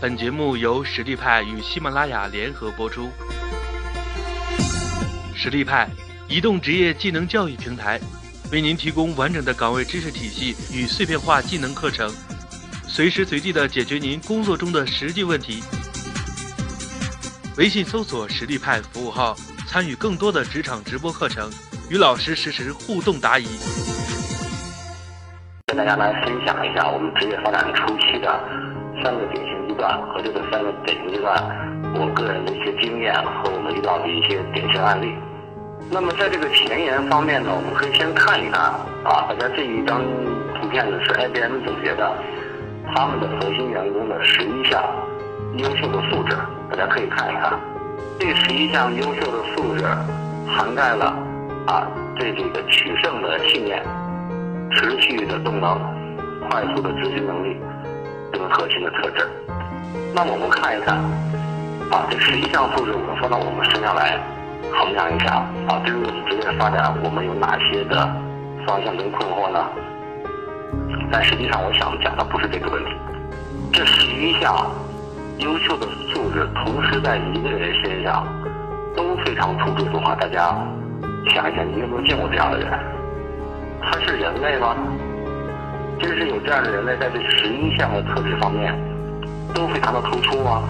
本节目由实力派与喜马拉雅联合播出。实力派，移动职业技能教育平台，为您提供完整的岗位知识体系与碎片化技能课程，随时随地的解决您工作中的实际问题。微信搜索“实力派”服务号，参与更多的职场直播课程，与老师实时互动答疑。跟大家来分享一下我们职业发展初期的三个典型段和这个三个典型阶段我个人的一些经验和我们遇到的一些典型案例。那么在这个前沿方面呢，我们可以先看一看啊，大家这一张图片呢是 IBM 总结的，他们的核心员工的十一项优秀的素质，大家可以看一看。这十一项优秀的素质涵盖了啊对这个取胜的信念。持续的动能、快速的执行能力，这个核心的特质。那我们看一看，啊，这十一项素质我们放到我们身上来衡量一下，啊，对于我们职业发展，我们有哪些的方向跟困惑呢？但实际上，我想讲的不是这个问题。这十一项优秀的素质，同时在一个人身上都非常突出的话，大家想一想，你有没有见过这样的人？他是人类吗？真是有这样的人类，在这十一项的特质方面都非常的突出啊？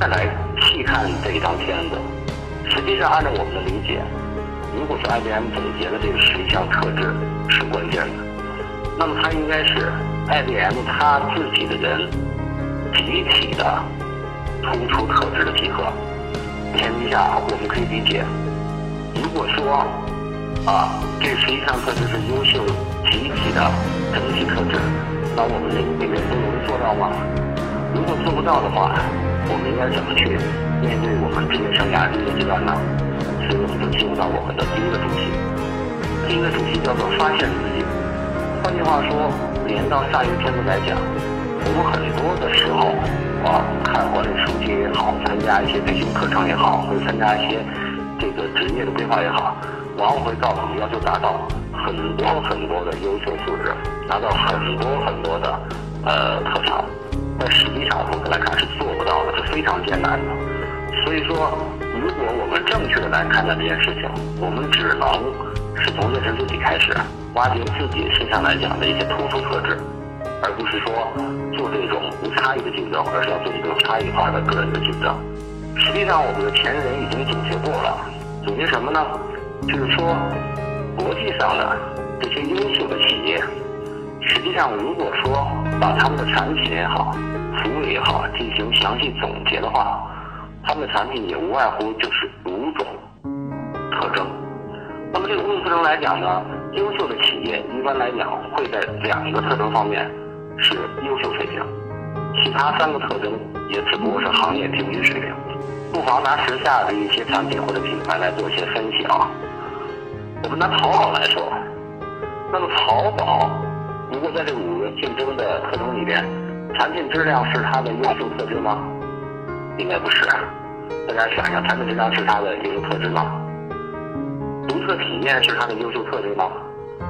再来细看这一张片子，实际上按照我们的理解，如果说 IBM 总结的这个十一项特质是关键的，那么它应该是 IBM 它自己的人集体的突出特质的集合。前提下，我们可以理解，如果说啊，这十一项特质是优秀集体的整体特质，那我们人每个人都能做到吗？如果做不到的话，我们应该怎么去面对我们职业生涯这个阶段呢？所以我们就进入到我们的第一个主题。第一个主题叫做发现自己。换句话说，连到下一个片子来讲，我们很多的时候啊，看管理书籍也好，参加一些培训课程也好，或者参加一些这个职业的规划也好。往往会告诉你，要求达到很多很多的优秀素质，拿到很多很多的呃特长，但实际上我们来看是做不到的，是非常艰难的。所以说，如果我们正确的来看待这件事情，我们只能是从认识自己开始，挖掘自己身上来讲的一些突出特质，而不是说做这种无差异的竞争，而是要做一个差异化的个人的竞争。实际上，我们的前人已经总结过了，总结什么呢？就是说，国际上的这些优秀的企业，实际上如果说把他们的产品也好、服务也好进行详细总结的话，他们的产品也无外乎就是五种特征。那么这个五种特征来讲呢，优秀的企业一般来讲会在两个特征方面是优秀水平，其他三个特征也只不过是行业平均水平。不妨拿时下的一些产品或者品牌来做一些分析啊。我们拿淘宝来说，那么淘宝如果在这五个竞争的特征里边，产品质量是它的优秀特质吗？应该不是。大家想想，产品质量是它的优秀特质吗？独特体验是它的优秀特质吗？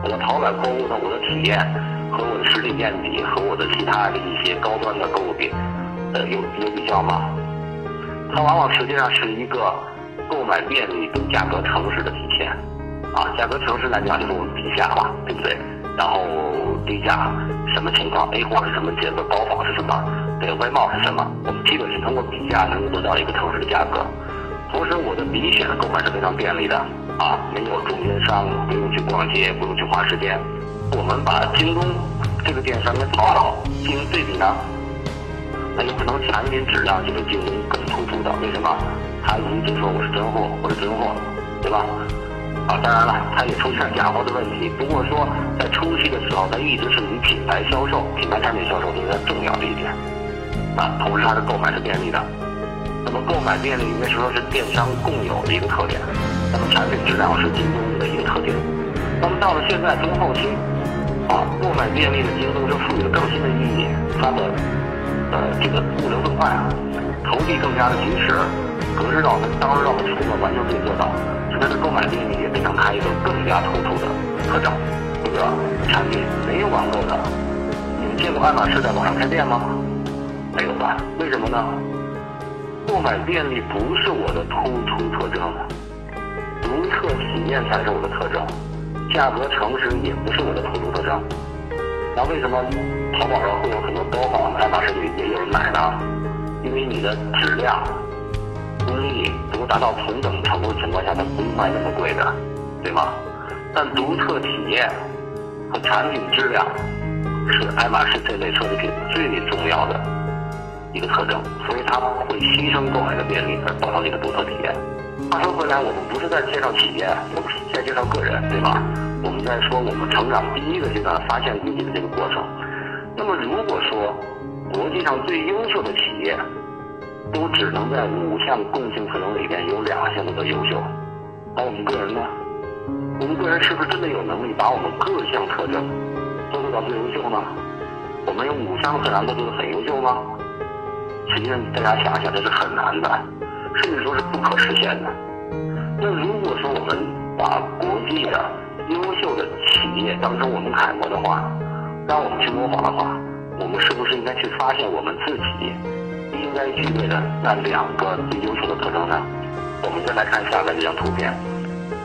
我的淘宝购物的我的体验和我的实体店比和我的其他的一些高端的购物比，呃，有有比较吗？它往往实际上是一个购买便利跟价格诚实的体现。啊，价格城市来讲就是我们比价嘛，对不对？然后低价什么情况？A 货是什么节奏？高仿是什么？对，外贸是什么？我们基本是通过比价能够得到一个城市的价格。同时，我的比选购买是非常便利的啊，没有中间商，不用去逛街，不用去花时间。我们把京东这个电商跟淘宝进行对比呢，那有可能产品质量就是京东更突出的。为什么？他一直说我是真货，我是真货，对吧？啊，当然了，它也出现假货的问题。不过说，在初期的时候，它一直是以品牌销售、品牌产品销售这是重要的一点。啊，同时它的购买是便利的。那么购买便利应该是说是电商共有的一个特点。那么产品质量是京东的一个特点。那么到了现在中后期，啊，购买便利的京东就赋予了更新的意义。它的呃这个物流更快，投递更加的及时，格式到分、当日到付出呢完全可以做到。它的购买便利也变成它一个更加突出的特征。这个产品没有网购的，你们见过爱马仕在网上开店吗？没有吧？为什么呢？购买便利不是我的突出特征，独特体验才是我的特征，价格诚实也不是我的突出特征。那为什么淘宝上会有很多高仿，爱马仕里也有买呢？因为你的质量、工艺能够达到同等程度的情况下，它不卖那么贵的，对吗？但独特体验和产品质量是爱马仕这类奢侈品最重要的一个特征，所以它会牺牲购买的便利而保障你的独特体验。话说回来，我们不是在介绍企业，我们是在介绍个人，对吧？我们在说我们成长第一个阶段发现自己的这个过程。那么如果说国际上最优秀的企业都只能在五项共性特征里边有两项都优秀，那我们个人呢？我们个人是不是真的有能力把我们各项特征都做到最优秀呢？我们有五项特长都做得很优秀吗？实际上，大家想想，这是很难的，甚至说是不可实现的。那如果说我们把国际的优秀的企业当成我们楷模的话，让我们去模仿的话，我们是不是应该去发现我们自己应该具备的那两个最优秀的特征呢？我们再来看下面这张图片。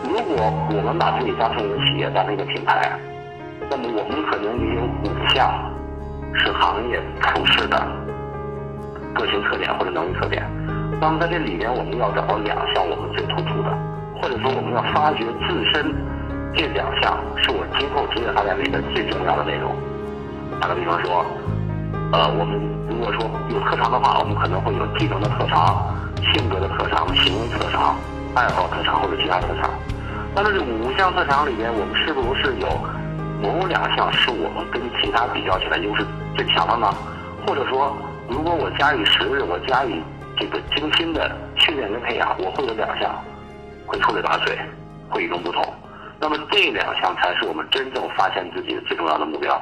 如果我们把自己当成一个企业，当成一个品牌，那么我们可能也有五项是行业普世的个性特点或者能力特点。那么在这里面，我们要找到两项我们最突出的，或者说我们要发掘自身这两项是我今后职业发展里的最重要的内容。打个比方说，呃，我们如果说有特长的话，我们可能会有技能的特长、性格的特长、行为特长、爱好特长或者其他特长。那么这五项特长里面，我们是不是有某两项是我们跟其他比较起来优势最强的呢？或者说，如果我加以时日，我加以这个精心的训练跟培养，我会有两项会出类拔萃，会与众不同。那么这两项才是我们真正发现自己最重要的目标。